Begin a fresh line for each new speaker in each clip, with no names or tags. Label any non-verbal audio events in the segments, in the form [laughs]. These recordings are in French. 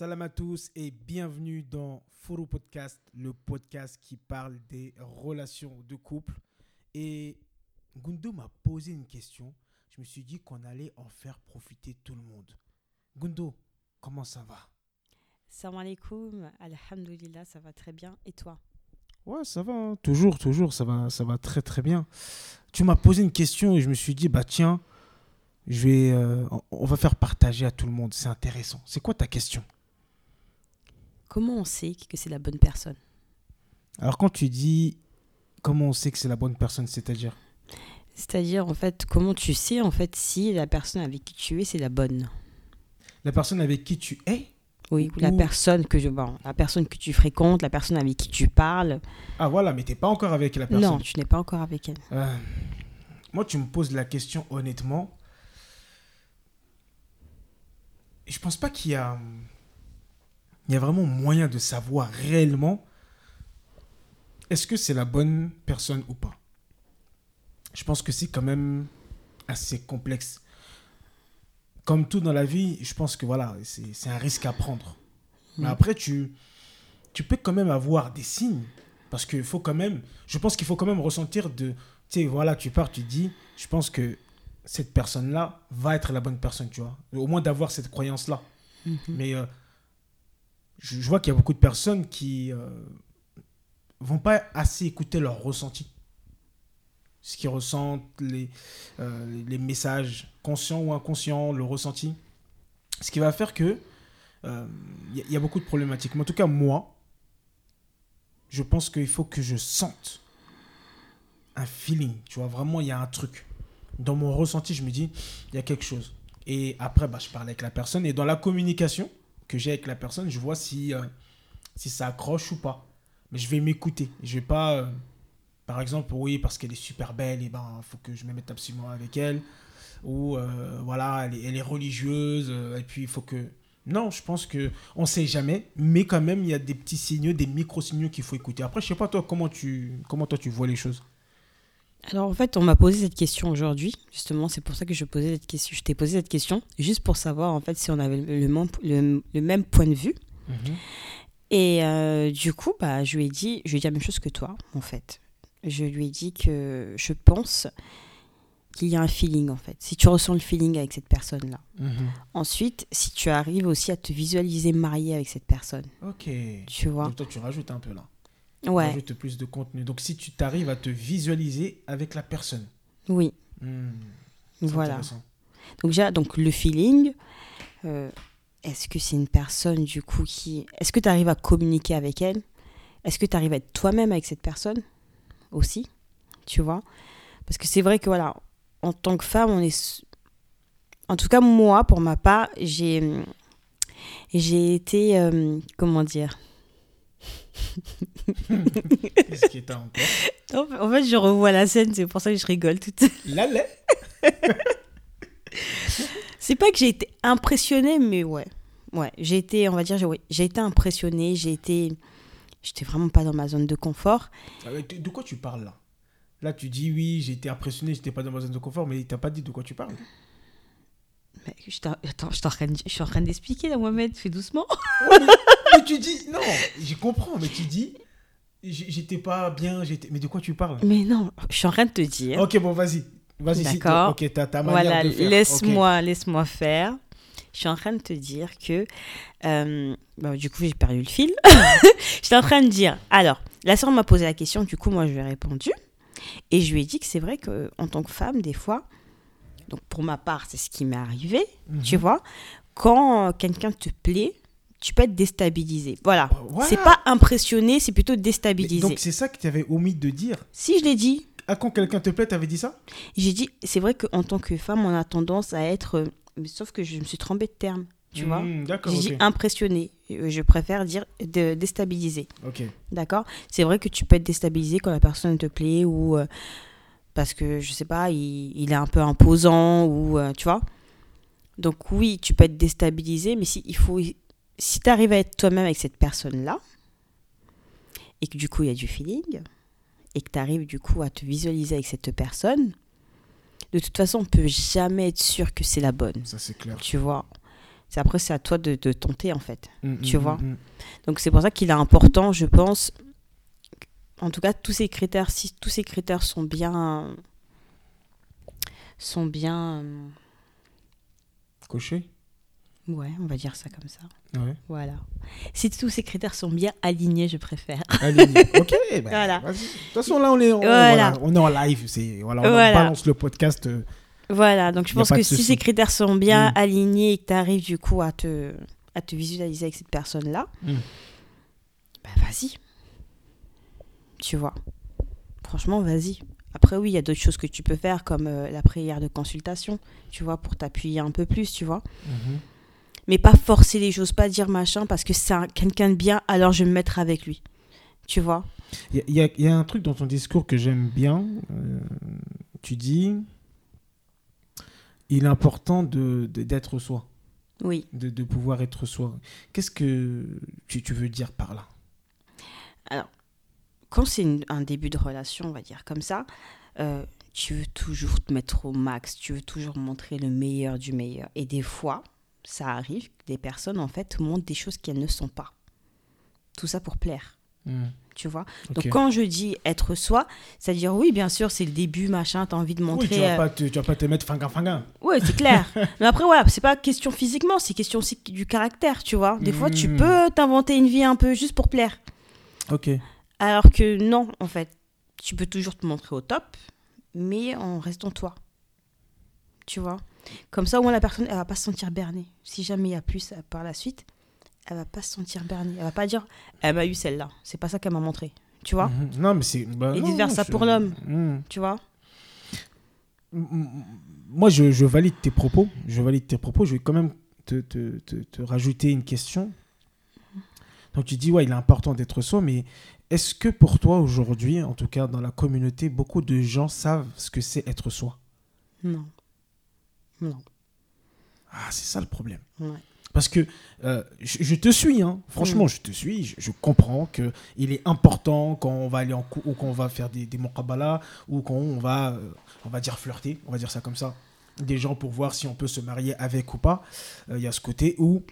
Salam à tous et bienvenue dans Foro Podcast, le podcast qui parle des relations de couple. Et Gundo m'a posé une question. Je me suis dit qu'on allait en faire profiter tout le monde. Gundo, comment ça va?
Salam alaikum, alhamdulillah, ça va très bien. Et toi?
Ouais, ça va, hein. toujours, toujours, ça va, ça va très très bien. Tu m'as posé une question et je me suis dit, bah tiens, je vais, euh, on- on va faire partager à tout le monde, c'est intéressant. C'est quoi ta question?
Comment on sait que c'est la bonne personne?
Alors quand tu dis comment on sait que c'est la bonne personne, c'est-à-dire?
C'est-à-dire, en fait, comment tu sais, en fait, si la personne avec qui tu es, c'est la bonne?
La personne avec qui tu es?
Oui, ou la personne que je... Bon, la personne que tu fréquentes, la personne avec qui tu parles.
Ah voilà, mais t'es pas encore avec la personne.
Non, tu n'es pas encore avec elle.
Euh, moi, tu me poses la question honnêtement. Je pense pas qu'il y a, il y a vraiment moyen de savoir réellement est-ce que c'est la bonne personne ou pas. Je pense que c'est quand même assez complexe. Comme tout dans la vie, je pense que voilà, c'est un risque à prendre. Mais
Mm.
après, tu, tu peux quand même avoir des signes. Parce qu'il faut quand même, je pense qu'il faut quand même ressentir de, tu sais, voilà, tu pars, tu dis, je pense que cette personne-là va être la bonne personne, tu vois. Au moins d'avoir cette croyance-là.
Mhm.
Mais euh, je, vois qu'il y a beaucoup de personnes qui euh, vont pas assez écouter leur ressenti. Ce qu'ils ressentent, les, euh, les messages conscients ou inconscients, le ressenti. Ce qui va faire que euh, il y, a- il y a beaucoup de problématiques. Mais en tout cas, moi, je pense qu'il faut que je sente un feeling. Tu vois, vraiment, il y a un truc. Dans mon ressenti, je me dis, il y a quelque chose. Et après, bah, je parle avec la personne. Et dans la communication j'ai avec la personne, je vois si, euh, si ça accroche ou pas. Mais je vais m'écouter. Je vais pas, euh, par exemple, oui, parce qu'elle est super belle, et ben, faut que je me mette absolument avec elle. Ou euh, voilà, elle est, elle est religieuse, et puis il faut que. Non, je pense que on sait jamais, mais quand même, il y a des petits signaux, des micro-signaux qu'il faut écouter. Après, je sais pas toi comment tu comment toi tu vois les choses?
Alors, en fait, on m'a posé cette question aujourd'hui. Justement, c'est pour ça que je, posais cette question. je t'ai posé cette question, juste pour savoir, en fait, si on avait le, même- le- le même point de vue. Et euh, du coup, bah, je lui ai dit, je lui ai dit la même chose que toi, en fait. Je lui ai dit que je pense qu'il y a un feeling, en fait. Si tu ressens le feeling avec cette personne-là. Ensuite, si tu arrives aussi à te visualiser marié avec cette personne,
Ok.
tu vois.
Donc toi, tu rajoutes un peu là.
Ouais,
Rajoute plus de contenu. Donc si tu t'arrives à te visualiser avec la personne.
oui,
Hmm,
voilà. Donc déjà, donc le feeling, euh, est-ce que c'est une personne du coup qui... Est-ce que tu arrives à communiquer avec elle? Est-ce que tu arrives à être toi-même avec cette personne aussi Tu vois? Parce que c'est vrai que voilà, en tant que femme, on est... En tout cas, moi, pour ma part, j'ai... J'ai été... euh, comment dire?
Qu'est-ce qui est encore
En fait, je revois la scène, c'est pour ça que je rigole toute
La lait. [laughs]
C'est pas que j'ai été impressionnée, mais ouais. Ouais, j'ai été, on va dire, j'ai ouais, été impressionnée, j'ai été... J'étais vraiment pas dans ma zone de confort.
Ah De quoi tu parles là? Là, tu dis oui, j'ai été impressionné, j'étais pas dans ma zone de confort, mais t'as pas dit de quoi tu parles?
Mais je t'en- attends, je, suis en train d'expliquer là, Mohamed, fais doucement.
mais tu dis non, je comprends, mais tu dis j'étais pas bien, j'étais. Mais de quoi tu parles?
Mais non, je suis en train de te dire.
Ok, bon, vas-y, vas-y. si-
D'accord.
Ok, t'as ta manière
voilà,
de faire.
laisse-moi laisse-moi faire. Je suis en train de te dire que... euh, bah, du coup, j'ai perdu le fil. [laughs] J'étais en train de dire... Alors, la sœur m'a posé la question, du coup, moi, je lui ai répondu. Et je lui ai dit que c'est vrai qu'en tant que femme, des fois... Donc, pour ma part, c'est ce qui m'est arrivé.
Ok.
Tu vois, quand quelqu'un te plaît, tu peux être déstabilisé. Voilà.
Voilà.
C'est pas impressionné, c'est plutôt
Mais
déstabilisé.
Donc c'est ça que tu avais omis de dire.
si je l'ai dit,
Ah, quand quelqu'un te plaît, t'avais dit ça?
J'ai dit, c'est vrai qu'en tant que femme, on a tendance à être. euh, mais sauf que je me suis trompée de terme, tu vois.
Hmm, D'accord,
J'ai dit impressionné. Euh, Je préfère dire de, déstabilisé.
Ok.
D'accord? C'est vrai que tu peux être déstabilisé quand la personne te plaît ou euh, parce que, je sais pas, il, il est un peu imposant ou. euh, tu vois Donc, oui, tu peux être déstabilisé, mais si, il faut, si tu arrives à être toi-même avec cette personne-là et que du coup, il y a du feeling et que tu arrives du coup à te visualiser avec cette personne, de toute façon, on peut jamais être sûr que c'est la bonne.
Ça, c'est clair.
Tu vois C'est après, c'est à toi de, de tenter, en fait.
Mm,
Tu
mm,
vois.
mm, mm.
Donc c'est pour ça qu'il est important, je pense. En tout cas, tous ces critères, si tous ces critères sont bien, sont bien, euh,
Coché
ouais, on va dire ça comme ça.
Ouais.
Voilà. Si tous ces critères sont bien alignés, je préfère.
Allez, [laughs] ok. bah,
Voilà.
De toute façon, là, on est, on,
Voilà.
voilà, on est en live. C'est, voilà, on
Voilà.
balance le podcast. euh,
Voilà. Donc je pense que si ces critères sont bien
Mm.
alignés et que tu arrives du coup à te, à te visualiser avec cette personne-là,
Mm.
bah vas-y. Tu vois. Franchement, vas-y. Après, oui, il y a d'autres choses que tu peux faire, comme euh, la prière de consultation, tu vois, pour t'appuyer un peu plus, tu vois.
mhm.
Mais pas forcer les choses, pas dire machin, parce que c'est un- quelqu'un de bien, alors je vais me mettre avec lui. Tu vois?
Il y, a- y y un truc dans ton discours que j'aime bien. euh, tu dis il est important de, de- d'être soi,
Oui.
de, de pouvoir être soi. Qu'est-ce que tu, tu veux dire par là?
Quand c'est un début de relation, on va dire comme ça, euh, tu veux toujours te mettre au max, tu veux toujours montrer le meilleur du meilleur. Et des fois, ça arrive que des personnes, en fait, montrent des choses qu'elles ne sont pas. Tout ça pour plaire. Tu vois? Donc quand je dis être soi, c'est-à-dire oui, bien sûr, c'est le début, machin, tu as envie de
Oui,
montrer.
tu vas,
euh,
pas te, tu vas pas te mettre fingan fingan.
Ouais, c'est clair. [laughs] Mais après, voilà, c'est pas question physiquement, c'est question aussi du caractère, tu vois. Des fois, tu
Mm.
peux t'inventer une vie un peu juste pour plaire.
Ok.
Alors que non, en fait, tu peux toujours te montrer au top, mais en restant toi. Tu vois? Comme ça, au moins, la personne, elle va pas se sentir bernée. Si jamais il y a plus euh, par la suite, elle va pas se sentir bernée. Elle va pas dire, elle m'a eu celle-là. C'est pas ça qu'elle m'a montré. Tu vois?
Mhm. Non, mais c'est. bah,
Et
non, je-
pour l'homme.
Mhm.
Tu vois?
Moi, je, je valide tes propos. Je valide tes propos. Je vais quand même te, te, te, te rajouter une question. Donc, tu dis, ouais, il est important d'être soi, mais est-ce que pour toi, aujourd'hui, en tout cas dans la communauté, beaucoup de gens savent ce que c'est être soi?
Non. Non.
Ah, c'est ça le problème.
Ouais.
Parce que euh, je, je te suis, hein. franchement,
Mm.
je te suis. Je, je comprends que il est important quand on va aller en cou ou quand on va faire des, des ou quand on va, euh, on va dire flirter, on va dire ça comme ça, des gens pour voir si on peut se marier avec ou pas. Euh, Il y a ce côté où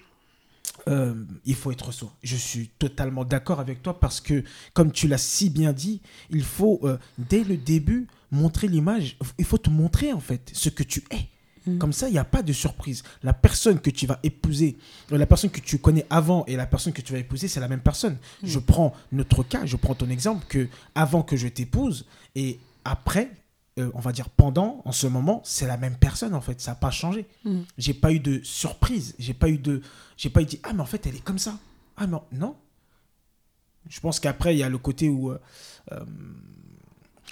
euh, il faut être soi. Je suis totalement d'accord avec toi parce que, comme tu l'as si bien dit, il faut euh, dès le début montrer l'image. Il faut te montrer en fait ce que tu es.
Mm.
Comme ça, il n'y a pas de surprise. La personne que tu vas épouser, euh, la personne que tu connais avant et la personne que tu vas épouser, c'est la même personne. Je prends notre cas, je prends ton exemple que avant que je t'épouse et après, euh, on va dire pendant, en ce moment, c'est la même personne en fait. Ça n'a pas changé.
Mm.
J'ai pas eu de surprise. J'ai pas eu de, j'ai pas eu dit ah mais en fait elle est comme ça. Ah non non. Je pense qu'après il y a le côté où euh, euh,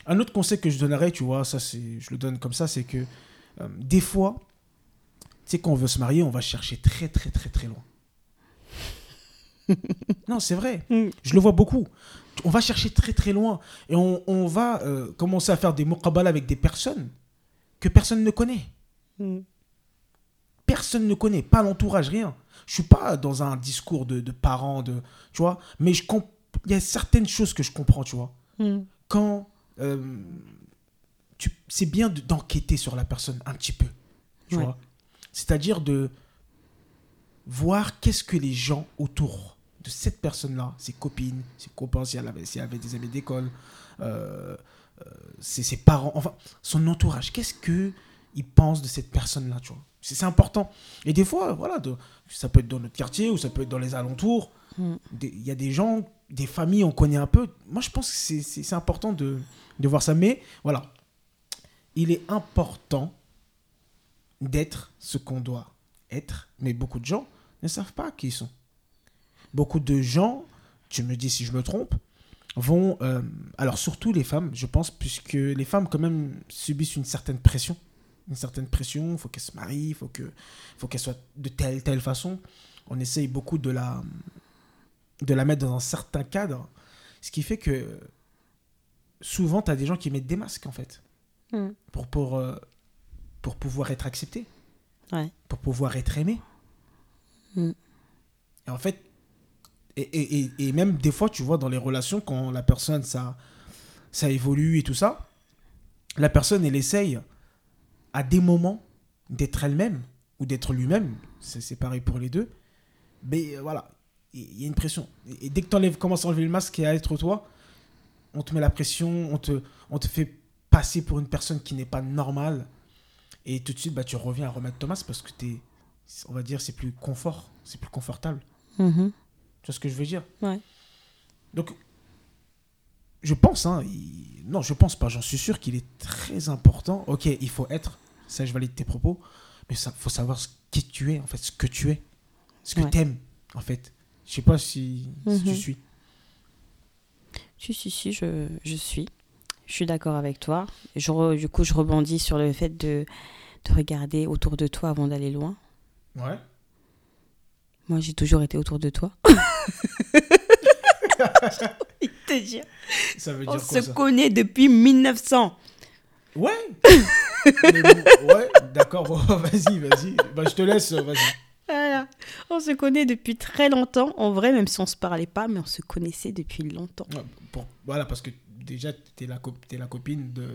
un autre conseil que je donnerais, tu vois, ça c'est, je le donne comme ça, c'est que des fois, tu sais, quand on veut se marier, on va chercher très, très, très, très loin. [laughs] non, c'est vrai.
Mm.
Je le vois beaucoup. On va chercher très, très loin. Et on, on va euh, commencer à faire des muqabala avec des personnes que personne ne connaît.
Mm.
Personne ne connaît, pas l'entourage, rien. Je suis pas dans un discours de, de parents, de, tu vois, mais je il y a certaines choses que je comprends, tu vois
Mm.
quand euh, tu, c'est bien de- d'enquêter sur la personne un petit peu, tu
Ouais.
vois. C'est-à-dire de voir qu'est-ce que les gens autour de cette personne-là, ses copines, ses copains, si elle avait, si elle avait des amis d'école, euh, euh, ses, ses parents, enfin, son entourage, qu'est-ce que ils pensent de cette personne-là, tu vois? C'est important. Et des fois, voilà, de- ça peut être dans notre quartier ou ça peut être dans les alentours.
Mm.
Il y a des gens, des familles, on connaît un peu. Moi, je pense que c'est- important de, de voir ça. Mais voilà, il est important d'être ce qu'on doit être. Mais beaucoup de gens ne savent pas qui ils sont. Beaucoup de gens, tu me dis si je me trompe, vont... euh, alors surtout les femmes, je pense, puisque les femmes quand même subissent une certaine pression. Une certaine pression, il faut qu'elles se marient, il faut que- faut qu'elles soient de telle, telle façon. On essaye beaucoup de la, de la mettre dans un certain cadre. Ce qui fait que souvent, tu as des gens qui mettent des masques, en fait,
Mm.
pour, pour, euh, pour pouvoir être acceptés,
Ouais.
pour pouvoir être aimés.
Mm.
Et en fait, et, et, et, même des fois, tu vois, dans les relations, quand la personne, ça, ça évolue et tout ça, la personne, elle essaye à des moments d'être elle-même ou d'être lui-même c'est pareil pour les deux. Mais euh, voilà, il y a une pression. Et, dès que tu commences à enlever le masque et à être toi, on te met la pression, on te, on te fait passer pour une personne qui n'est pas normale. Et tout de suite, bah, tu reviens à remettre Thomas parce que es, on va dire, c'est plus confort, c'est plus confortable.
Mm-hmm.
Tu vois ce que je veux dire?
Ouais.
Donc, je pense, hein, non, je pense pas, j'en suis sûr qu'il est très important. Ok, il faut être, ça je valide tes propos, mais il faut savoir ce qui tu es, en fait, ce que tu es, ce que tu aimes, en fait. Je sais pas si, tu
mhm.
suis.
Si, si, si, je, je suis. Je suis d'accord avec toi. Je du coup, je rebondis sur le fait de, de regarder autour de toi avant d'aller loin.
Ouais.
Moi, j'ai toujours été autour de toi. [laughs] te dire.
Ça veut
dire
On
se connaît depuis 1900.
Ouais. [laughs] ouais, d'accord. [laughs] vas-y, vas-y. Bah, je te laisse, vas-y.
Voilà. On se connaît depuis très longtemps. En vrai, même si on se parlait pas, mais on se connaissait depuis longtemps.
pour, voilà, parce que déjà, tu es la, es la copine de,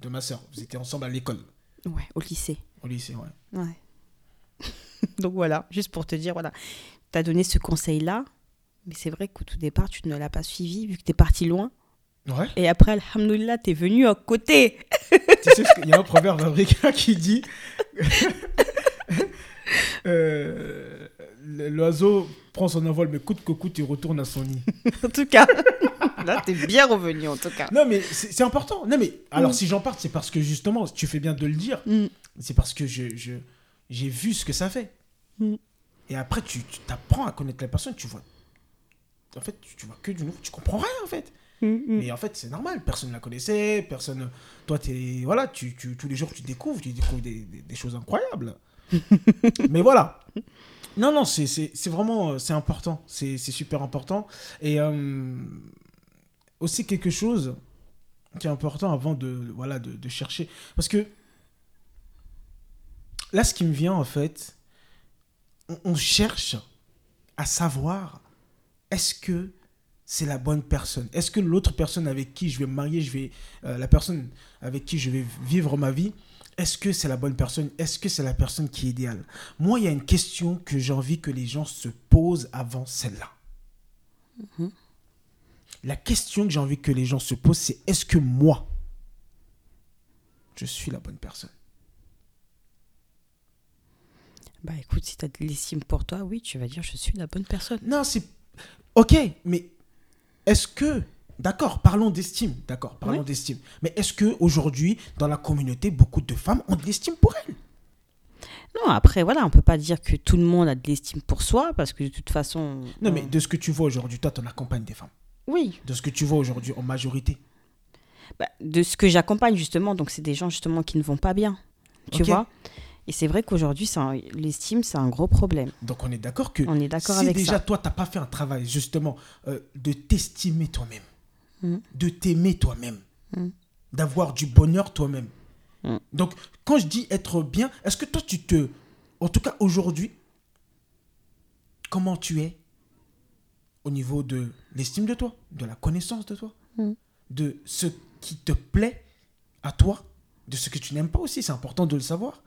de ma soeur. Vous étiez ensemble à l'école.
Ouais, au lycée.
Au lycée, ouais.
Ouais. [laughs] Donc voilà, juste pour te dire, voilà, tu as donné ce conseil-là, mais c'est vrai qu'au tout départ, tu ne l'as pas suivi vu que tu es parti loin.
Ouais.
Et après, Alhamdoulilah, tu es venu à côté. [laughs]
tu sais, il y a un proverbe américain qui dit [laughs] euh, L'oiseau prend son envol, mais coûte que coûte, il retourne à son nid.
en tout cas, là, tu es bien revenu, en tout cas.
Non, mais c'est important. Non, mais alors, mm. si j'en parle, c'est parce que justement, tu fais bien de le dire. Mm. C'est parce que j'ai je, j'ai vu ce que ça fait. Mm. Et après, tu t'apprends à connaître la personne, tu vois en fait, tu, vois que du nouveau, tu comprends rien en fait. Mm, mm. Mais en fait, c'est normal, personne ne la connaissait, personne. Toi, es, voilà, tu, tu, tous les jours, tu découvres, tu découvres des, des, choses incroyables. [laughs] Mais voilà. Non, non, c'est vraiment c'est important, c'est super important. Et euh, aussi quelque chose qui est important avant de, voilà, de, de chercher. Parce que là, ce qui me vient en fait, on cherche à savoir est-ce que c'est la bonne personne? Est-ce que l'autre personne avec qui je vais me marier, je vais, euh, la personne avec qui je vais vivre ma vie, est-ce que c'est la bonne personne? Est-ce que c'est la personne qui est idéale? Moi, il y a une question que j'ai envie que les gens se posent avant celle-là. Mhm. La question que j'ai envie que les gens se posent, c'est est-ce que moi, je suis la bonne personne?
Bah écoute, si tu as de l'estime pour toi, oui, tu vas dire je suis la bonne personne.
Non, c'est Ok, mais est-ce que, d'accord, parlons d'estime, d'accord, parlons d'estime, mais est-ce que aujourd'hui, dans la communauté, beaucoup de femmes ont de l'estime pour elles?
Non, après, voilà, on peut pas dire que tout le monde a de l'estime pour soi, parce que de toute façon...
Non, mais de ce que tu vois aujourd'hui, toi, tu en accompagnes des femmes?
Oui.
De ce que tu vois aujourd'hui, en majorité?
Bah, de ce que j'accompagne, justement, donc c'est des gens, justement, qui ne vont pas bien. Tu vois? Et c'est vrai qu'aujourd'hui, l'estime, c'est un gros problème.
Donc on est d'accord que
on est d'accord si
déjà toi, tu n'as pas fait un travail justement euh, de t'estimer toi-même, mm. de t'aimer toi-même, mm. d'avoir du bonheur toi-même. Mm. Donc quand je dis être bien, est-ce que toi, tu te... En tout cas aujourd'hui, comment tu es au niveau de l'estime de toi, de la connaissance de toi, de ce qui te plaît à toi, de ce que tu n'aimes pas aussi, c'est important de le savoir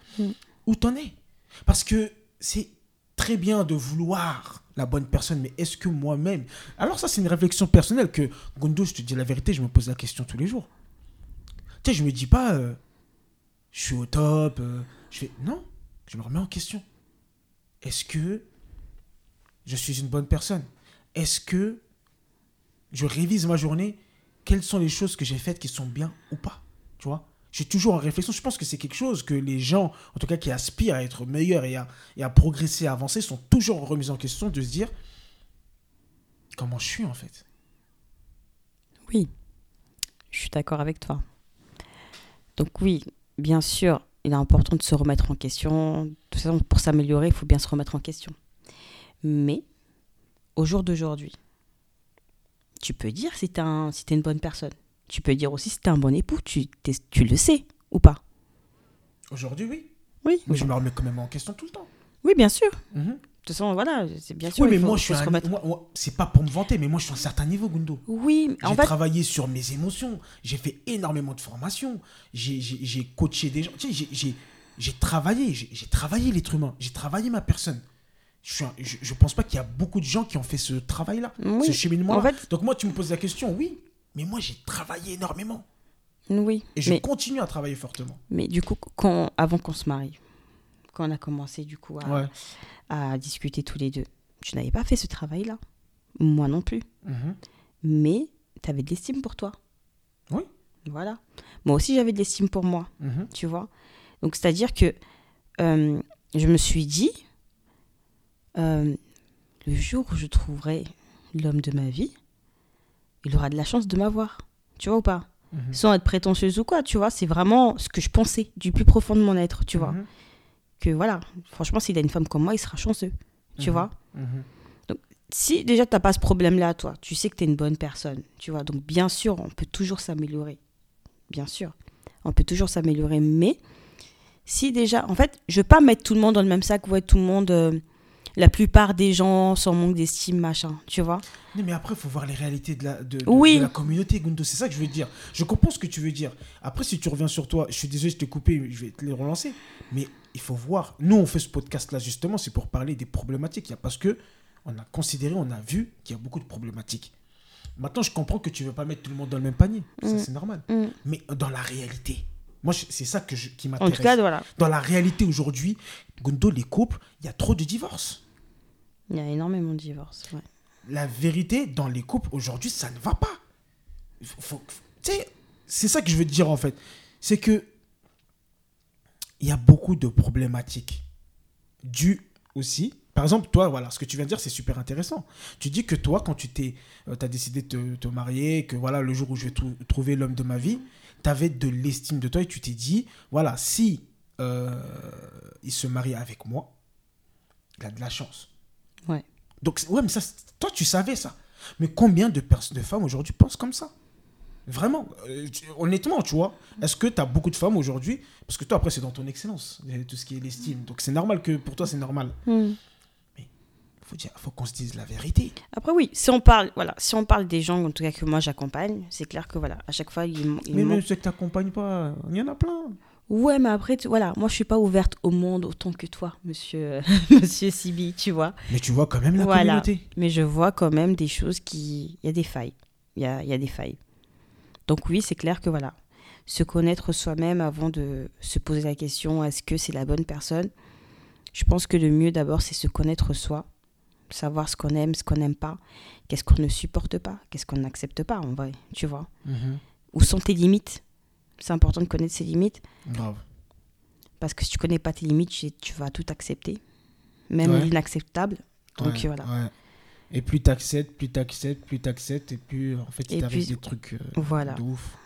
où t'en es. Parce que c'est très bien de vouloir la bonne personne, mais est-ce que moi-même... Alors ça, c'est une réflexion personnelle que, Gondo, je te dis la vérité, je me pose la question tous les jours. Tu sais, je me dis pas, euh, je suis au top, euh, je fais... Non, je me remets en question. Est-ce que je suis une bonne personne? Est-ce que je révise ma journée? Quelles sont les choses que j'ai faites qui sont bien ou pas? Tu vois? J'ai toujours en réflexion. Je pense que c'est quelque chose que les gens, en tout cas qui aspirent à être meilleurs et à, et à progresser, à avancer, sont toujours remis en question de se dire comment je suis en fait.
Oui, je suis d'accord avec toi. Donc oui, bien sûr, il est important de se remettre en question. De toute façon, pour s'améliorer, il faut bien se remettre en question. Mais au jour d'aujourd'hui, tu peux dire si tu si es une bonne personne tu peux dire aussi si tu un bon époux, tu, tu le sais ou pas
Aujourd'hui, oui.
Oui.
Mais je me remets quand même en question tout le temps.
Oui, bien sûr. Mhm. De toute façon, voilà, c'est bien sûr.
Oui, mais moi, je suis c'est pas pour me vanter, mais moi, je suis à un certain niveau, Gundo.
Oui,
fait. J'ai travaillé sur mes émotions. J'ai fait énormément de formations. J'ai coaché des gens. Tu sais, j'ai travaillé, j'ai travaillé l'être humain, j'ai travaillé ma personne. Je, suis un- je, je pense pas qu'il y a beaucoup de gens qui ont fait ce travail-là,
Oui.
ce cheminement.
En fait-
Donc moi, tu me poses la question, oui, mais moi j'ai travaillé énormément
Oui.
et je
Mais,
continue à travailler fortement.
mais du coup, quand, avant qu'on se marie, quand on a commencé du coup à,
Ouais.
à discuter tous les deux, tu n'avais pas fait ce travail-là. Moi non plus.
Mhm.
Mais tu avais de l'estime pour toi.
Oui.
Voilà. Moi aussi, j'avais de l'estime pour moi.
Mhm.
tu vois. Donc, c'est-à-dire que euh, je me suis dit, euh, le jour où je trouverai l'homme de ma vie, il aura de la chance de m'avoir. Tu vois ou pas?
Mhm.
Sans être prétentieuse ou quoi, tu vois. C'est vraiment ce que je pensais du plus profond de mon être, tu vois.
Mhm.
Que voilà, franchement, s'il a une femme comme moi, il sera chanceux, tu
Mhm.
vois.
Mhm.
Si déjà tu n'as pas ce problème-là, toi, tu sais que tu es une bonne personne, tu vois. Donc, bien sûr, on peut toujours s'améliorer. Bien sûr. On peut toujours s'améliorer. Mais si déjà, en fait, je veux pas mettre tout le monde dans le même sac, ouais, tout le monde, euh, la plupart des gens sont en manque d'estime, machin, tu vois.
Non, mais après, il faut voir les réalités de la, de, de-
Oui.
de la communauté, Gundo. C'est ça que je veux dire. Je comprends ce que tu veux dire. Après, si tu reviens sur toi, je suis désolé, je t'ai coupé, je vais te les relancer. Mais il faut voir. Nous, on fait ce podcast-là, justement, c'est pour parler des problématiques. Il y a- Parce que on a considéré, on a vu qu'il y a beaucoup de problématiques. Maintenant, je comprends que tu veux pas mettre tout le monde dans le même panier. Ça,
Mm.
c'est normal.
Mm.
Mais dans la réalité, moi, c'est ça que je- qui
En
m'intéresse.
tout cas, voilà.
Dans la réalité aujourd'hui, Gundo, les couples, il y a trop de divorces.
Il y a énormément de divorces. ouais.
la vérité dans les couples aujourd'hui, ça ne va pas. Faut- faut- tu sais, c'est ça que je veux te dire en fait. C'est que il y a beaucoup de problématiques dues aussi. Par exemple, toi, voilà, ce que tu viens de dire, c'est super intéressant. Tu dis que toi, quand tu t'es, as décidé de te, te marier, que voilà, le jour où je vais trou- trouver l'homme de ma vie, tu avais de l'estime de toi et tu t'es dit, voilà, si euh, il se marie avec moi, il a de la chance.
Ouais.
Donc, ouais, mais ça, toi, tu savais ça. Mais combien de, pers- de femmes aujourd'hui pensent comme ça? Vraiment, euh, honnêtement, tu vois, est-ce que tu as beaucoup de femmes aujourd'hui? Parce que toi, après, c'est dans ton excellence, euh, tout ce qui est l'estime. Donc, c'est normal que pour toi, c'est normal.
Mm.
Faut dire, faut qu'on se dise la vérité.
Après, oui, si on parle, voilà, si on parle des gens, en tout cas que moi j'accompagne, c'est clair que voilà, à chaque fois, il, il
Mais même ceux que tu n'accompagnes pas, il y en a plein.
Ouais, mais après, tu- voilà, moi je suis pas ouverte au monde autant que toi, monsieur, [laughs] monsieur Sibi, tu vois.
Mais tu vois quand même la
Voilà.
communauté.
Mais je vois quand même des choses qui. Il y a des failles. Il y a, il y a des failles. Donc, oui, c'est clair que voilà, se connaître soi-même avant de se poser la question est-ce que c'est la bonne personne? Je pense que le mieux d'abord, c'est se connaître soi, savoir ce qu'on aime, ce qu'on n'aime pas, qu'est-ce qu'on ne supporte pas, qu'est-ce qu'on n'accepte pas en vrai, tu vois. Où sont tes limites? C'est important de connaître ses limites.
Grave.
Parce que si tu connais pas tes limites, tu- vas tout accepter, même
Ouais.
l'inacceptable. Donc
Ouais,
voilà.
ouais. Et plus t'acceptes, plus t'acceptes, plus t'acceptes, et plus en fait, il t'arrive des trucs euh,
Voilà.
de ouf.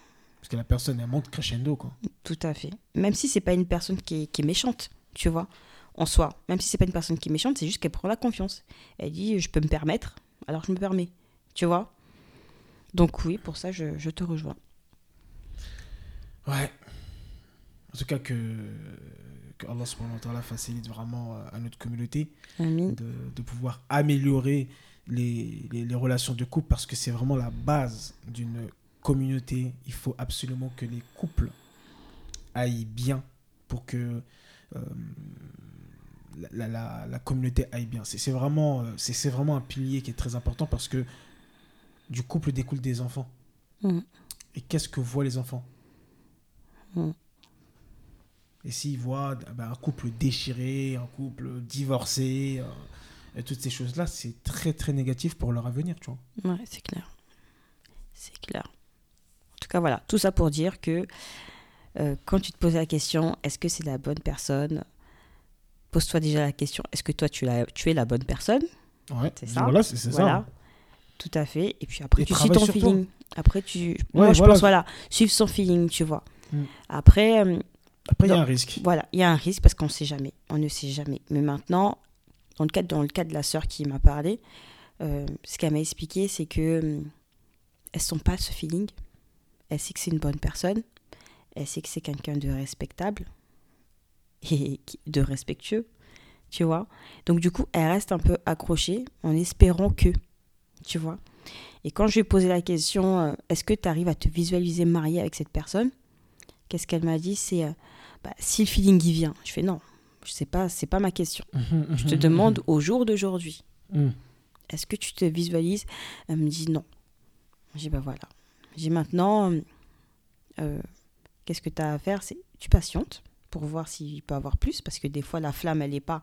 Parce que la personne, elle monte crescendo, quoi.
Tout à fait. Même si c'est pas une personne qui est, qui est méchante, tu vois, en soi. Même si c'est pas une personne qui est méchante, c'est juste qu'elle prend la confiance. Elle dit je peux me permettre, alors je me permets, tu vois? Donc oui, pour ça je, je te rejoins.
Ouais. En tout cas, que, que Allah subhanahu wa facilite vraiment euh, à notre communauté de, de pouvoir améliorer les, les, les relations de couple parce que c'est vraiment la base d'une communauté. Il faut absolument que les couples aillent bien pour que euh, la, la, la- communauté aille bien. C'est vraiment, euh, c'est vraiment un pilier qui est très important parce que du couple découlent des enfants.
Mhm.
Et qu'est-ce que voient les enfants?
Mhm.
Et s'ils voient ah ben, un couple déchiré, un couple divorcé, euh, et toutes ces choses-là, c'est très très négatif pour leur avenir, tu vois.
Ouais, c'est clair. C'est clair. En tout cas, voilà, tout ça pour dire que euh, quand tu te poses la question, est-ce que c'est la bonne personne Pose-toi déjà la question, est-ce que toi tu, la- tu es la bonne personne?
Ouais,
C'est ça.
Voilà, c'est ça.
Voilà. Tout à fait. Et puis après,
Et
tu suis ton
sur toi.
feeling. Après, tu. Moi, je
voilà.
pense, voilà, suivre son feeling, tu vois.
Mm.
Après, euh,
Après, il y a un risque.
voilà, il y a un risque parce qu'on ne sait jamais. On ne sait jamais. Mais maintenant, dans le cas, dans le cas de la sœur qui m'a parlé, euh, ce qu'elle m'a expliqué, c'est que euh, elles sont pas ce feeling. Elle sait que c'est une bonne personne. Elle sait que c'est quelqu'un de respectable [laughs] et de respectueux, tu vois. Donc du coup, elle reste un peu accrochée en espérant que, tu vois. Et quand je lui ai posé la question, euh, est-ce que tu arrives à te visualiser mariée avec cette personne Qu'est-ce qu'elle m'a dit? C'est, euh, bah, si le feeling il vient, je fais non, je sais pas, c'est pas ma question.
Mhm,
Je te
mhm,
demande au jour d'aujourd'hui, est-ce que tu te visualises? Elle me dit non. J'ai bah voilà. J'ai maintenant, euh, qu'est-ce que tu as à faire? C'est tu patientes pour voir s'il peut avoir plus, parce que des fois la flamme elle est pas,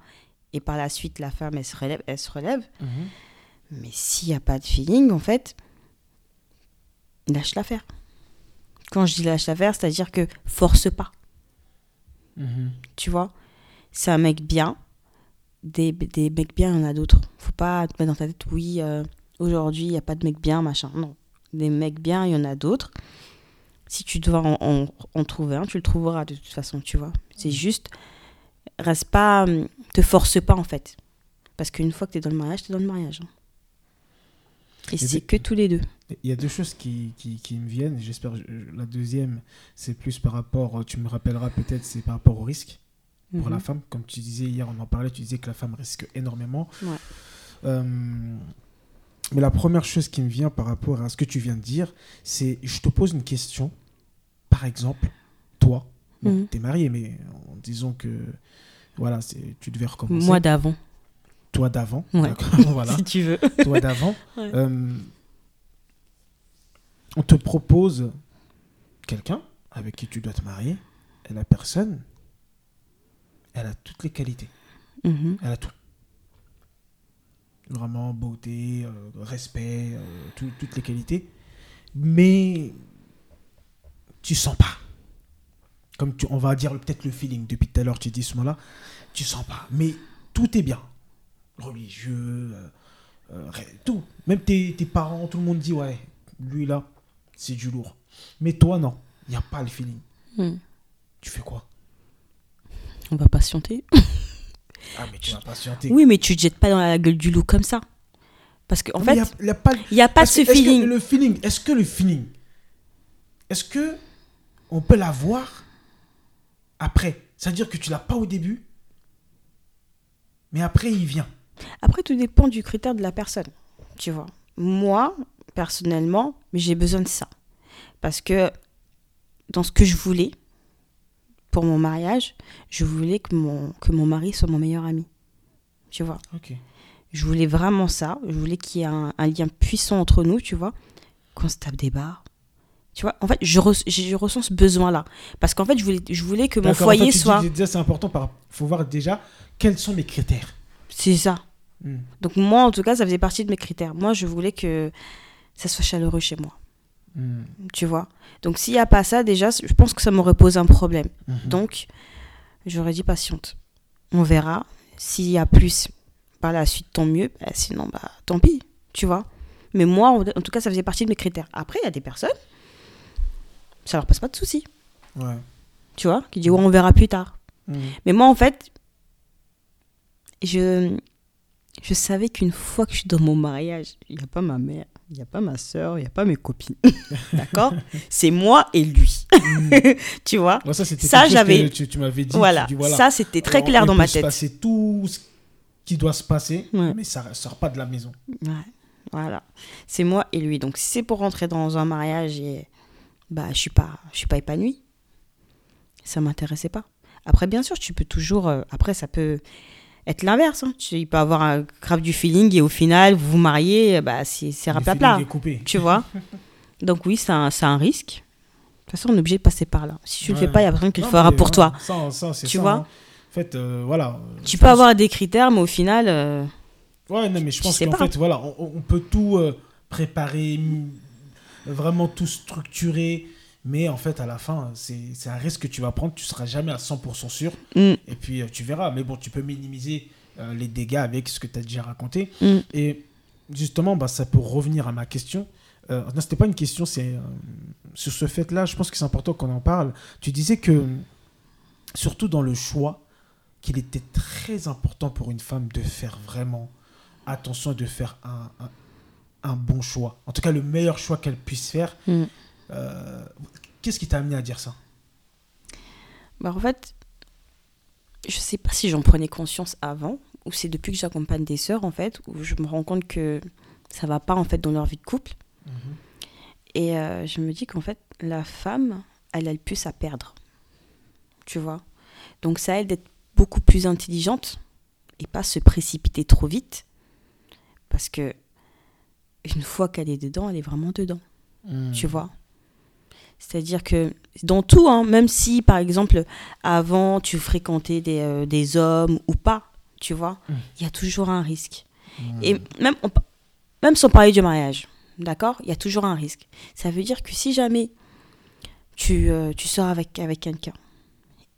et par la suite la femme elle se relève. Elle se relève.
Mhm.
Mais s'il n'y a pas de feeling, en fait, lâche l'affaire. Quand je dis lâche l'affaire, c'est-à-dire que force pas,
Mhm.
tu vois. C'est un mec bien. Des, des mecs bien, il y en a d'autres. Faut pas te mettre dans ta tête, oui, euh, aujourd'hui, il n'y a pas de mec bien, machin. Non. Des mecs bien, il y en a d'autres. Si tu dois en, en- en trouver un, tu le trouveras de toute façon, tu vois. C'est juste, reste pas, hum, te force pas, en fait. Parce qu'une fois que tu es dans le mariage, tu es dans le mariage. hein. Et c'est que tous les deux.
Il y a deux choses qui, qui, qui me viennent. J'espère. je- La deuxième, c'est plus par rapport. Tu me rappelleras peut-être, c'est par rapport au risque pour la
Mhm.
femme. Comme tu disais hier, on en parlait. Tu disais que la femme risque énormément.
Ouais.
Euh, mais la première chose qui me vient par rapport à ce que tu viens de dire, c'est je te pose une question. Par exemple, toi, bon,
Mhm.
t'es marié, mais en disant que voilà, tu devais recommencer.
Moi d'avant,
toi d'avant,
Ouais.
d'accord, [laughs] voilà, [laughs]
si tu veux.
toi d'avant. [laughs]
Ouais.
Euh, on te propose quelqu'un avec qui tu dois te marier, et la personne, elle a toutes les qualités,
Mhm.
elle a tout. Vraiment beauté, euh, respect, euh, tout- toutes les qualités, mais tu sens pas. Comme tu, on va dire peut-être le feeling. Depuis tout à l'heure, tu dis ce mot-là, tu sens pas. Mais tout est bien, religieux. euh, euh, tout. Même tes, tes parents, tout le monde dit ouais, lui là, c'est du lourd. Mais toi, non, il n'y a pas le feeling.
Mhm.
Tu fais quoi?
On va patienter. [laughs]
Ah, mais tu vas patienter.
Oui, mais tu te jettes pas dans la gueule du loup comme ça. Parce qu'en fait,
il y a, il y a pas,
n'y a pas ce feeling.
le feeling, est-ce que le feeling, est-ce que on peut l'avoir après C'est-à-dire que tu l'as pas au début, mais après il vient.
Après, tout dépend du critère de la personne. Tu vois. Moi, personnellement, j'ai besoin de ça. Parce que dans ce que je voulais pour mon mariage, je voulais que mon, que mon mari soit mon meilleur ami. Tu vois.
Ok.
Je voulais vraiment ça. Je voulais qu'il y ait un, un lien puissant entre nous, tu vois. Qu'on se tape des barres. Tu vois, en fait, je, res- je, je ressens ce besoin-là. Parce qu'en fait, je voulais, je voulais que mon
D'accord, en
foyer
fait, tu
soit.
déjà c'est important. Il faut voir déjà quels sont mes critères.
C'est ça.
Hmm.
Donc, moi, en tout cas, ça faisait partie de mes critères. Moi, je voulais que ça soit chaleureux chez moi.
Hmm.
Tu vois. Donc, s'il n'y a pas ça, déjà, je pense que ça m'aurait posé un problème.
Mhm.
Donc, j'aurais dit patiente. On verra. S'il y a plus par la suite, tant mieux. Bah, sinon, bah, tant pis. Tu vois. Mais moi, en tout cas, ça faisait partie de mes critères. Après, il y a des personnes, ça leur passe pas de soucis.
Ouais.
Tu vois. Qui ouais, on verra plus tard.
Hmm.
Mais moi, en fait, je, je savais qu'une fois que je suis dans mon mariage, il n'y a pas ma mère, il n'y a pas ma soeur, il n'y a pas mes copines. [laughs] D'accord? C'est moi et lui. [laughs] tu vois?
Ouais, ça,
j'avais-
que tu, tu m'avais dit.
voilà.
tu dis, voilà.
ça c'était très
Alors,
clair dans ma tête.
passer tout ce qui doit se passer,
Ouais.
mais ça ne sort pas de la maison.
Ouais, voilà. C'est moi et lui. Donc si c'est pour rentrer dans un mariage et bah je suis pas je suis pas épanouie. Ça m'intéressait pas. Après bien sûr, tu peux toujours euh, après ça peut être l'inverse hein. Tu- il peut avoir un grave du feeling et au final vous vous mariez bah c'est
Le coupé.
Tu vois [laughs] Donc oui, c'est un, c'est un risque. De toute façon, on est obligé de passer par là. Si tu le
Ouais.
fais pas, il y a personne qui le fera pour
hein,
toi.
ça, ça, c'est
Tu
ça,
vois
hein. En fait, euh, voilà.
Tu peux avoir des critères, mais au final, euh,
Ouais, non, mais je pense qu'en fait, voilà, on, on peut tout euh, préparer, vraiment tout structurer, mais en fait, à la fin, c'est un risque que tu vas prendre, tu seras jamais à 100% sûr,
mm,
et puis euh, tu verras. Mais bon, tu peux minimiser euh, les dégâts avec ce que tu as déjà raconté.
mm.
Et justement, bah, ça peut revenir à ma question. Euh, non, c'était pas une question, c'est euh, sur ce fait-là, je pense que c'est important qu'on en parle. Tu disais que, surtout dans le choix, qu'il était très important pour une femme de faire vraiment attention et de faire un, un, un bon choix. En tout cas, le meilleur choix qu'elle puisse faire.
Mm.
Euh, Qu'est-ce qui t'a amené à dire ça?
Bah, en fait, je sais pas si j'en prenais conscience avant, ou c'est depuis que j'accompagne des sœurs, en fait, où je me rends compte que ça va pas, en fait, dans leur vie de couple. Et euh, je me dis qu'en fait, la femme, elle a le plus à perdre. Tu vois? Donc ça aide d'être beaucoup plus intelligente et pas se précipiter trop vite. Parce que une fois qu'elle est dedans, elle est vraiment dedans.
Hmm.
Tu vois? C'est-à-dire que dans tout, hein, même si par exemple avant tu fréquentais des, euh, des hommes ou pas, tu vois, il
Mm.
y a toujours un risque.
Hmm.
Et même, on même sans parler du mariage, d'accord? Il y a toujours un risque. Ça veut dire que si jamais tu, euh, tu sors avec, avec quelqu'un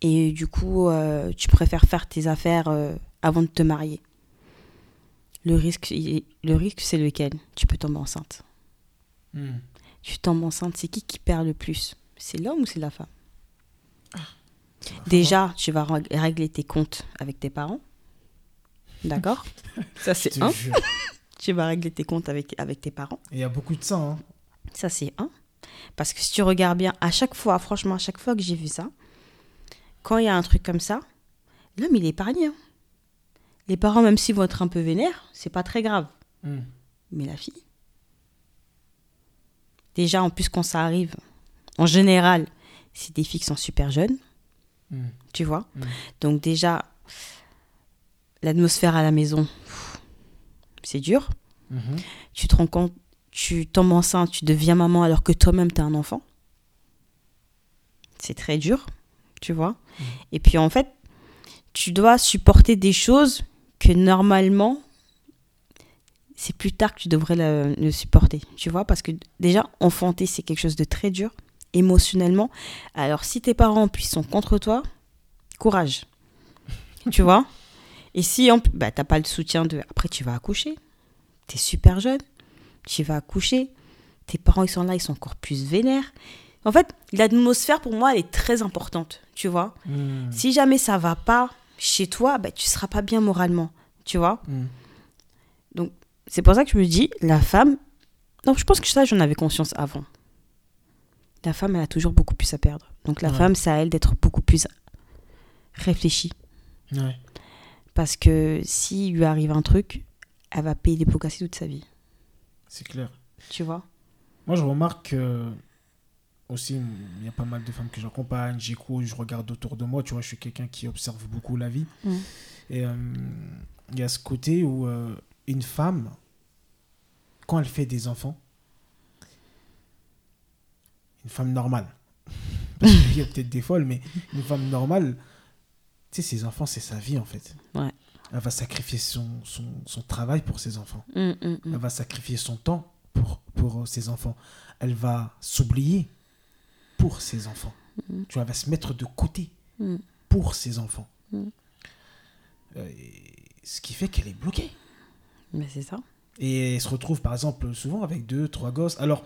et du coup euh, tu préfères faire tes affaires avant de te marier, le risque, le c'est lequel? Tu peux tomber enceinte.
Hmm.
Tu tombes enceinte, c'est qui qui perd le plus? C'est l'homme ou c'est la femme? Déjà, tu vas régler tes comptes avec tes parents. D'accord? [laughs] Ça, c'est un. [laughs] Tu vas régler tes comptes avec, avec tes parents.
Il y a beaucoup de ça. Hein.
Ça, c'est un. Parce que si tu regardes bien, à chaque fois, franchement, à chaque fois que j'ai vu ça, quand il y a un truc comme ça, l'homme, il est épargné. hein. Les parents, même s'ils vont être un peu vénères, c'est pas très grave.
Hmm.
Mais la fille Déjà, en plus, quand ça arrive, en général, c'est des filles qui sont super jeunes,
Hmm.
tu vois?
Mm.
Donc, déjà, l'atmosphère à la maison, c'est dur.
Mhm.
Tu te rends compte, tu tombes enceinte, tu deviens maman alors que toi-même, tu as un enfant. C'est très dur, tu vois? Et puis, en fait, tu dois supporter des choses que normalement, c'est plus tard que tu devrais le, le supporter, tu vois. Parce que déjà, enfanter, c'est quelque chose de très dur, émotionnellement. Alors, si tes parents, en plus, sont contre toi, courage, tu vois? Et si en bah, t'as pas le soutien de... Après, tu vas accoucher. T'es super jeune. Tu vas accoucher. Tes parents, ils sont là, ils sont encore plus vénères. En fait, l'atmosphère, pour moi, elle est très importante, tu vois?
Hmm.
Si jamais ça va pas chez toi, bah, tu seras pas bien moralement, tu vois.
Hmm.
C'est pour ça que je me dis, la femme... Non, je pense que ça, j'en avais conscience avant. La femme, elle a toujours beaucoup plus à perdre. Donc la
Ouais.
femme, c'est à elle d'être beaucoup plus réfléchie.
Ouais.
Parce que s'il lui arrive un truc, elle va payer des pots cassés toute sa vie.
C'est clair.
Tu vois?
Moi, je remarque que aussi, il y a pas mal de femmes que j'accompagne, j'écoute, je regarde autour de moi. Tu vois, je suis quelqu'un qui observe beaucoup la vie.
Mm.
Et euh, il y a ce côté où euh, une femme, quand elle fait des enfants, une femme normale, [laughs] parce qu'il y a peut-être des folles, mais une femme normale, tu sais, ses enfants, c'est sa vie en fait.
Ouais.
Elle va sacrifier son, son, son travail pour ses enfants.
Hum, hum.
Elle va sacrifier son temps pour, pour ses enfants. Elle va s'oublier pour ses enfants.
Mhm.
Tu vois, elle va se mettre de côté
Mhm.
pour ses enfants.
Mhm.
Euh, ce qui fait qu'elle est bloquée.
Mais c'est ça.
Et elle se retrouve, par exemple, souvent avec deux, trois gosses. Alors,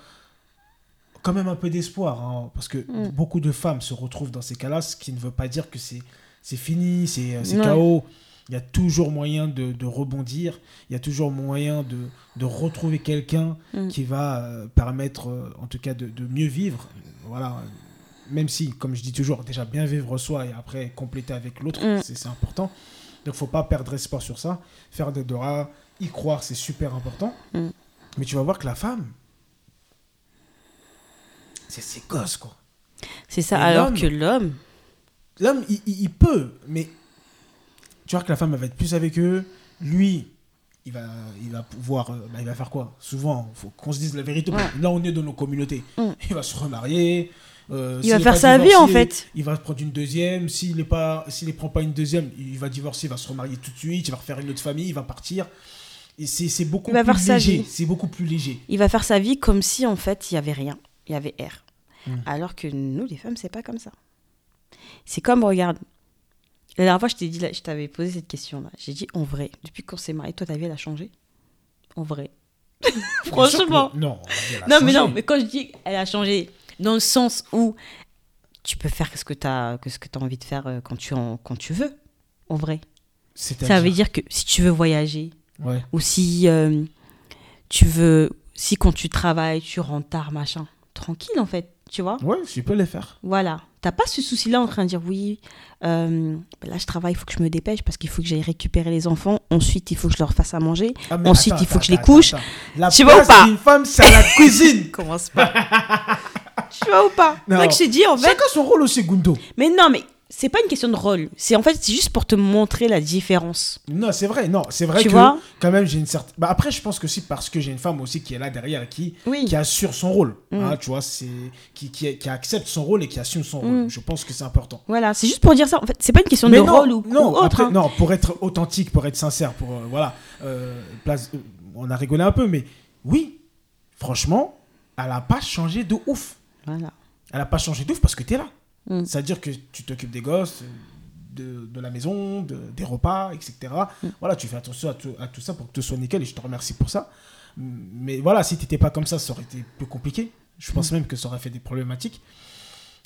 quand même un peu d'espoir, hein, parce que
Mm.
beaucoup de femmes se retrouvent dans ces cas-là, ce qui ne veut pas dire que c'est c'est fini, c'est euh, c'est
Ouais.
chaos. Il y a toujours moyen de, de rebondir, il y a toujours moyen de, de retrouver quelqu'un
Mm.
qui va euh, permettre, euh, en tout cas, de, de mieux vivre. Voilà. Même si, comme je dis toujours, déjà bien vivre soi et après compléter avec l'autre,
Mm.
c'est c'est important. Donc, faut pas perdre espoir sur ça. Faire des Dora, y croire, c'est super important.
Mm.
Mais tu vas voir que la femme, c'est ses gosses, quoi.
C'est ça.
Et
Alors que l'homme,
L'homme, il- il peut, mais tu vois que la femme, elle va être plus avec eux. Lui, il va, il va pouvoir. euh, bah, il va faire quoi? Souvent, il faut qu'on se dise la vérité. Là, on est dans nos communautés.
Mm.
Il va se remarier. euh,
il
s'il
va
est
faire
pas
sa vie en fait.
Il va prendre une deuxième. S'il ne prend pas une deuxième, il va divorcer, il va se remarier tout de suite. Il va refaire une autre famille, il va partir. Et c'est c'est beaucoup
Il va
plus
sa
léger.
vie.
C'est beaucoup plus léger.
Il va faire sa vie comme si en fait il y avait rien, il y avait air.
Mm.
Alors que nous, les femmes, c'est pas comme ça. C'est comme regarde. La dernière fois, je t'ai dit, là, je t'avais posé cette question-là. J'ai dit en vrai, depuis qu'on s'est mariés, toi, ta vie elle a changé? En vrai. [laughs]
Que
Franchement.
Non,
Non, mais non, mais quand je dis elle a changé, dans le sens où tu peux faire ce que tu as, que ce que as envie de faire euh, quand tu, en, quand tu veux, en vrai. Ça veut dire que si tu veux voyager,
Ouais.
ou si euh, tu veux, si quand tu travailles, tu rentres tard, machin, tranquille en fait, tu vois?
Ouais, tu peux les faire.
Voilà. T'as pas ce souci-là en train de dire oui, euh, ben là je travaille, il faut que je me dépêche parce qu'il faut que j'aille récupérer les enfants. Ensuite, il faut que je leur fasse à manger.
Ah,
Ensuite,
attends,
il faut que je les couche.
attends, attends. La
Tu vois ou
place
pas
d'une femme, c'est à la [laughs] cuisine. [laughs]
Commence pas. tu vois ou pas? C'est vrai que je t'ai dit en fait.
Chacun son rôle aussi, Gundo?
Mais non, mais c'est pas une question de rôle. C'est en fait, c'est juste pour te montrer la différence.
Non, c'est vrai. Non, c'est vrai
Tu
que
vois
quand même j'ai une certaine. Bah, après, je pense que c'est parce que j'ai une femme aussi qui est là derrière qui
Oui.
qui assure son rôle.
Mm.
hein, tu vois, c'est qui, qui qui accepte son rôle et qui assume son
Mm.
rôle. Je pense que c'est important.
Voilà, c'est juste pour dire ça. En fait, c'est pas une question
Mais
de
non,
rôle ou,
non,
ou autre.
après,
hein.
non, pour être authentique, pour être sincère, pour euh, voilà, euh, place, euh, on a rigolé un peu, mais oui, franchement, elle a pas changé de ouf.
Voilà.
Elle a pas changé de ouf parce que tu es là.
Mm.
C'est-à-dire que tu t'occupes des gosses, de, de la maison, de- des repas, etc.
Mm.
Voilà, tu fais attention à tout, à tout ça pour que tout soit nickel et je te remercie pour ça. Mais voilà, si tu n'étais pas comme ça, ça aurait été plus compliqué. Je
Mm.
pense même que ça aurait fait des problématiques.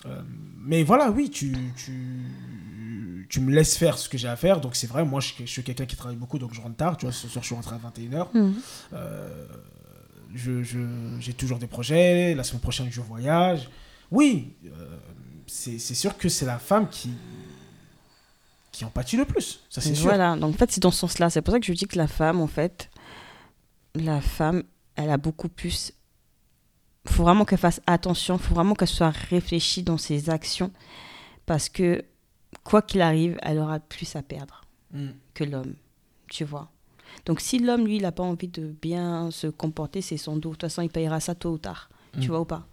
Euh, mais voilà, oui, tu, tu, tu me laisses faire ce que j'ai à faire. Donc c'est vrai, moi je, je suis quelqu'un qui travaille beaucoup, donc je rentre tard. Tu vois, ce soir je suis rentré à 21h.
Mhm.
Euh, je, je- j'ai toujours des projets. La semaine prochaine, je voyage. Oui, euh, c'est, sûr que c'est la femme qui, qui en pâtit le plus. Ça, c'est sûr.
Voilà, donc en fait, c'est dans ce sens-là. C'est pour ça que je dis que la femme, en fait, la femme, elle a beaucoup plus. Il faut vraiment qu'elle fasse attention, il faut vraiment qu'elle soit réfléchie dans ses actions. Parce que, quoi qu'il arrive, elle aura plus à perdre
Mm.
que l'homme. Tu vois Donc, si l'homme, lui, il n'a pas envie de bien se comporter, c'est son dos. De toute façon, il payera ça tôt ou tard. Tu
Mm.
vois ou pas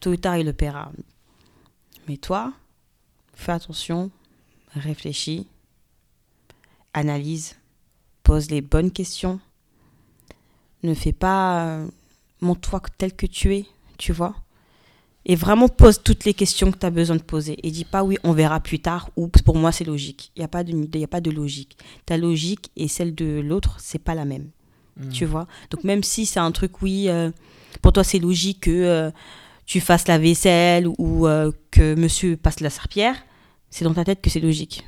Tôt ou tard, il le paiera. Mais toi, fais attention, réfléchis, analyse, pose les bonnes questions. Ne fais pas. euh, Montre-toi tel que tu es, tu vois. Et vraiment pose toutes les questions que tu as besoin de poser. Et dis pas oui, on verra plus tard ou pour moi c'est logique. Il n'y a, pas de- y a pas de logique. Ta logique et celle de l'autre, c'est pas la même.
Mm.
Tu vois? Donc même si c'est un truc, oui, euh, pour toi c'est logique que euh, tu fasses la vaisselle ou euh, que monsieur passe la serpillère, c'est dans ta tête que c'est logique.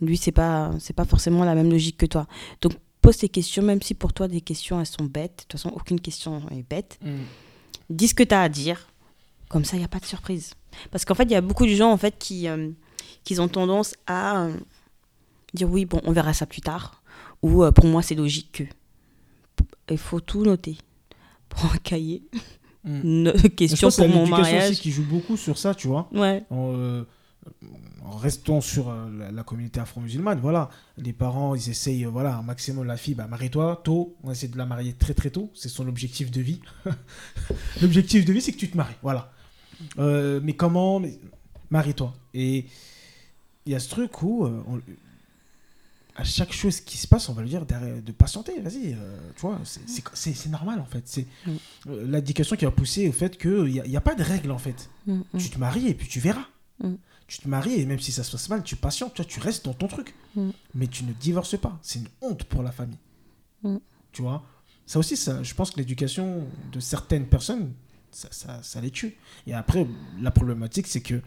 Lui, c'est pas, c'est pas forcément la même logique que toi. Donc pose tes questions, même si pour toi des questions elles sont bêtes. De toute façon, aucune question est bête.
Mm.
Dis ce que tu as à dire. Comme ça, il n'y a pas de surprise. Parce qu'en fait, il y a beaucoup de gens en fait qui, euh, qui ont tendance à euh, dire oui, bon, on verra ça plus tard. Ou pour moi, c'est logique que. Il faut tout noter. Prends un cahier.
Mm.
Question pour
c'est
mon mariage.
aussi qui joue beaucoup sur ça, tu vois.
Ouais.
en, euh, en restant sur euh, la, la communauté afro-musulmane, voilà, les parents, ils essayent, euh, voilà, un maximum la fille, bah, marie-toi tôt, on essaie de la marier très très tôt, c'est son objectif de vie. [laughs] L'objectif de vie, c'est que tu te maries, voilà. Euh, mais comment mais- Marie-toi. Et il y a ce truc où, on- à chaque chose qui se passe, on va lui dire de patienter, vas-y, euh, tu vois, c'est- c'est- normal en fait. C'est
Mm.
euh, l'éducation qui va pousser au fait qu'il n'y a, y a pas de règle en fait.
Mm, mm.
Tu te maries et puis tu verras.
Mm.
Tu te maries et même si ça se passe mal, tu patientes, tu, tu restes dans ton truc.
Mm.
Mais tu ne divorces pas. C'est une honte pour la famille.
Mm.
Tu vois? Ça aussi, ça, je pense que l'éducation de certaines personnes, ça, ça, ça les tue. Et après, la problématique, c'est que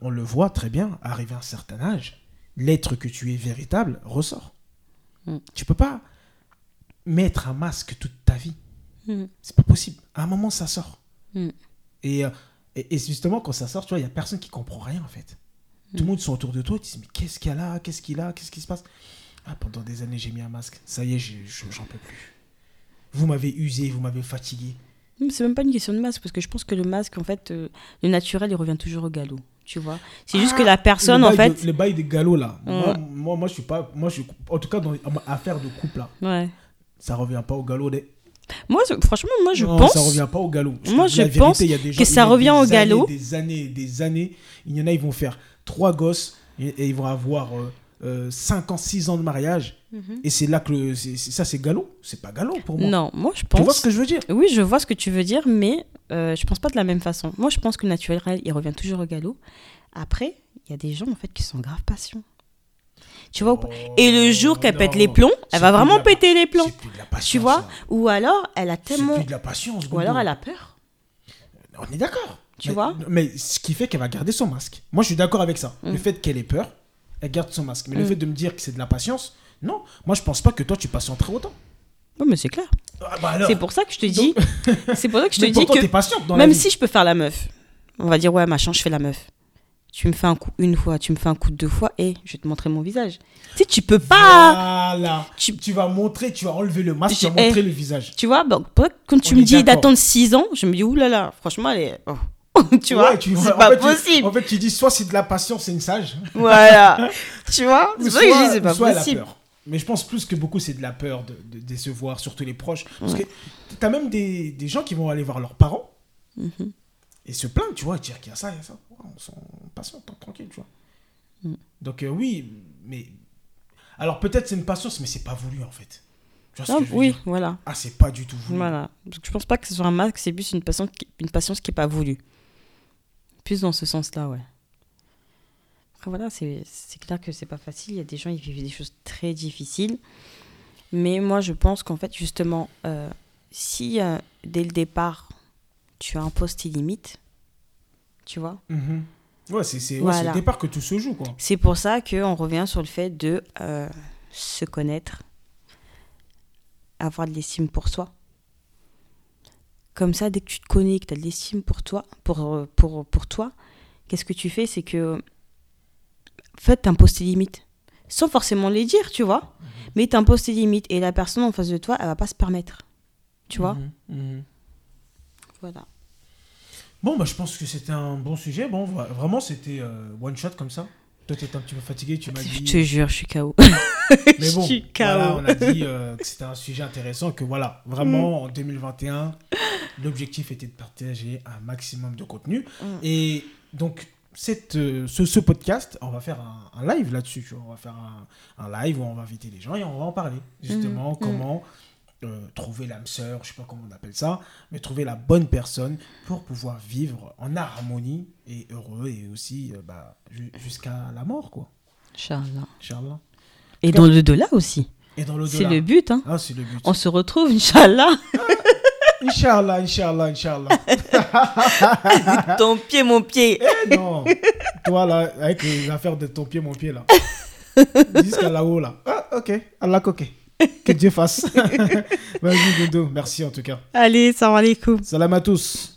on le voit très bien, arrivé à un certain âge, l'être que tu es véritable ressort.
Mm.
Tu peux pas mettre un masque toute ta vie.
Mm.
C'est pas possible. À un moment, ça sort.
Mm.
Et, euh, et, et justement, quand ça sort, tu vois, il y a personne qui comprend rien, en fait. Tout le monde sont autour de toi, tu te dis, mais qu'est-ce qu'il y a là? Qu'est-ce qu'il a Qu'est-ce qui se passe? Ah, pendant des années, j'ai mis un masque. Ça y est, j'en peux plus. Vous m'avez usé, vous m'avez fatigué.
Mais C'est même pas une question de masque, parce que je pense que le masque, en fait, euh, le naturel, il revient toujours au galop. Tu vois C'est juste
Ah,
que la personne, en fait.
de- le bail des galops, là. Moi,
Ouais.
moi, moi, je suis pas. Moi, je suis, en tout cas, dans affaire de couple, là,
Ouais.
ça revient pas au galop. Des...
Moi, franchement, moi, je
non,
pense.
ça revient pas au galop.
Moi, je pense
il y a des gens-
que ça revient
des
au
années,
galop.
Des années, des années. Il y en a, ils vont faire trois gosses et, et ils vont avoir 5 ans, 6 ans de mariage.
Mhm.
Et c'est là que le- ça, c'est galop. C'est pas galop pour moi.
Non, moi, je
Tu
pense.
vois ce que je veux dire?
Oui, je vois ce que tu veux dire, mais euh, je pense pas de la même façon. Moi, je pense que le naturel, il revient toujours au galop. Après, il y a des gens, en fait, qui sont grave patients. Tu vois pas? Et le jour qu'elle pète les plombs, elle va vraiment
la-
péter les plombs.
C'est plus de la patience.
Tu vois?
là.
Ou alors, elle a tellement.
plus de la patience.
Ou alors, elle a peur.
On est d'accord.
Tu
Mais-
vois?
Mais ce qui fait qu'elle va garder son masque. Moi, je suis d'accord avec ça.
Mm.
Le fait qu'elle ait peur, elle garde son masque. Mais le
Mm.
fait de me dire que c'est de la patience, non. Moi, je pense pas que toi, tu patienterais autant.
Non, mais c'est clair.
Ah, bah.
C'est pour ça que je te dis. [laughs] C'est pour ça que je te dis que.
patiente dans
Même si je peux faire la meuf, on va dire, ouais, machin, je fais la meuf. Tu me fais un coup une fois, tu me fais un coup deux fois, et je vais te montrer mon visage. Tu sais, tu peux pas.
Voilà.
Tu-
Tu... vas montrer, tu vas enlever le masque, tu vas
J'ai-
montrer le visage.
Tu vois, bah, quand tu
On
me dis d'attendre 6 ans, je me dis, oulala, franchement, elle est. oh. [laughs] tu vois,
Ouais, tu-
c'est pas
fait, tu-
possible.
en fait, tu dis soit c'est de la patience, c'est une sage.
Voilà. [laughs] tu vois, c'est pour ça que je dis, c'est pas
soit elle a
possible.
peur. Mais je pense plus que beaucoup, c'est de la peur de, de décevoir, surtout les proches. Parce que t'as même des, des gens qui vont aller voir leurs parents
Mhm.
et se plaindre, tu vois, dire qu'il y a ça, il y a ça. On s'en patiente, hein, tranquille, tu vois.
Mm.
Donc euh, oui, mais... Alors peut-être c'est une patience, mais c'est pas voulu, en fait. Tu vois ce que je veux
oui,
dire?
voilà.
Ah, c'est pas du tout voulu.
Voilà. Je pense pas que ce soit un masque, c'est plus une patience qui, une patience qui est pas voulue. Plus dans ce sens-là, ouais. Après, voilà, c'est clair que c'est pas facile. Il y a des gens, ils vivent des choses très difficiles. Mais moi, je pense qu'en fait, justement, euh, si euh, dès le départ, tu as un poste illimite, tu vois,
Mhm. Ouais, c'est
Voilà.
au départ que tout se joue, quoi.
c'est pour ça qu'on revient sur le fait de euh, se connaître, avoir de l'estime pour soi. Comme ça, dès que tu te connais, que tu as de l'estime pour toi, pour, euh, pour, pour toi, qu'est-ce que tu fais? C'est que, en fait, tu imposes tes limites. Sans forcément les dire, tu vois. Mais tu imposes tes limites. Et la personne en face de toi, elle va pas se permettre. Tu vois?
Mhm, mhm.
Voilà.
Bon, bah, je pense que c'était un bon sujet. Bon, vra- vraiment, c'était euh, one shot comme ça. Toi, t'étais un petit peu fatigué, tu m'as
Je
dit.
te jure, je suis KO. [laughs]
Mais bon,
je suis
voilà,
KO.
on a dit euh, que c'était un sujet intéressant, que voilà, vraiment, en 2021, l'objectif était de partager un maximum de contenu.
Mm.
Et donc, cette, euh, ce, ce podcast, on va faire un, un live là-dessus. On va faire un, un live où on va inviter les gens et on va en parler. Justement,
Mm.
comment euh, trouver l'âme sœur, je sais pas comment on appelle ça, mais trouver la bonne personne pour pouvoir vivre en harmonie et heureux et aussi euh, bah, ju- jusqu'à la mort, quoi.
Inch'Allah.
Inch'Allah.
Et dans l'au-delà aussi.
Et dans
C'est le but. Hein.
Ah, c'est le but.
On se retrouve, Inch'Allah.
Inch'Allah, Inch'Allah, Inch'Allah. [laughs]
Ton pied, mon pied.
Eh non. Toi, là, avec les affaires de ton pied, mon pied, là. [laughs] Jusqu'à là-haut, là. Ah, ok. Allah coquet. Que Dieu fasse. [laughs] Vas-y, Dodo. Merci en tout cas.
Allez, salam alaikum.
Salam à tous.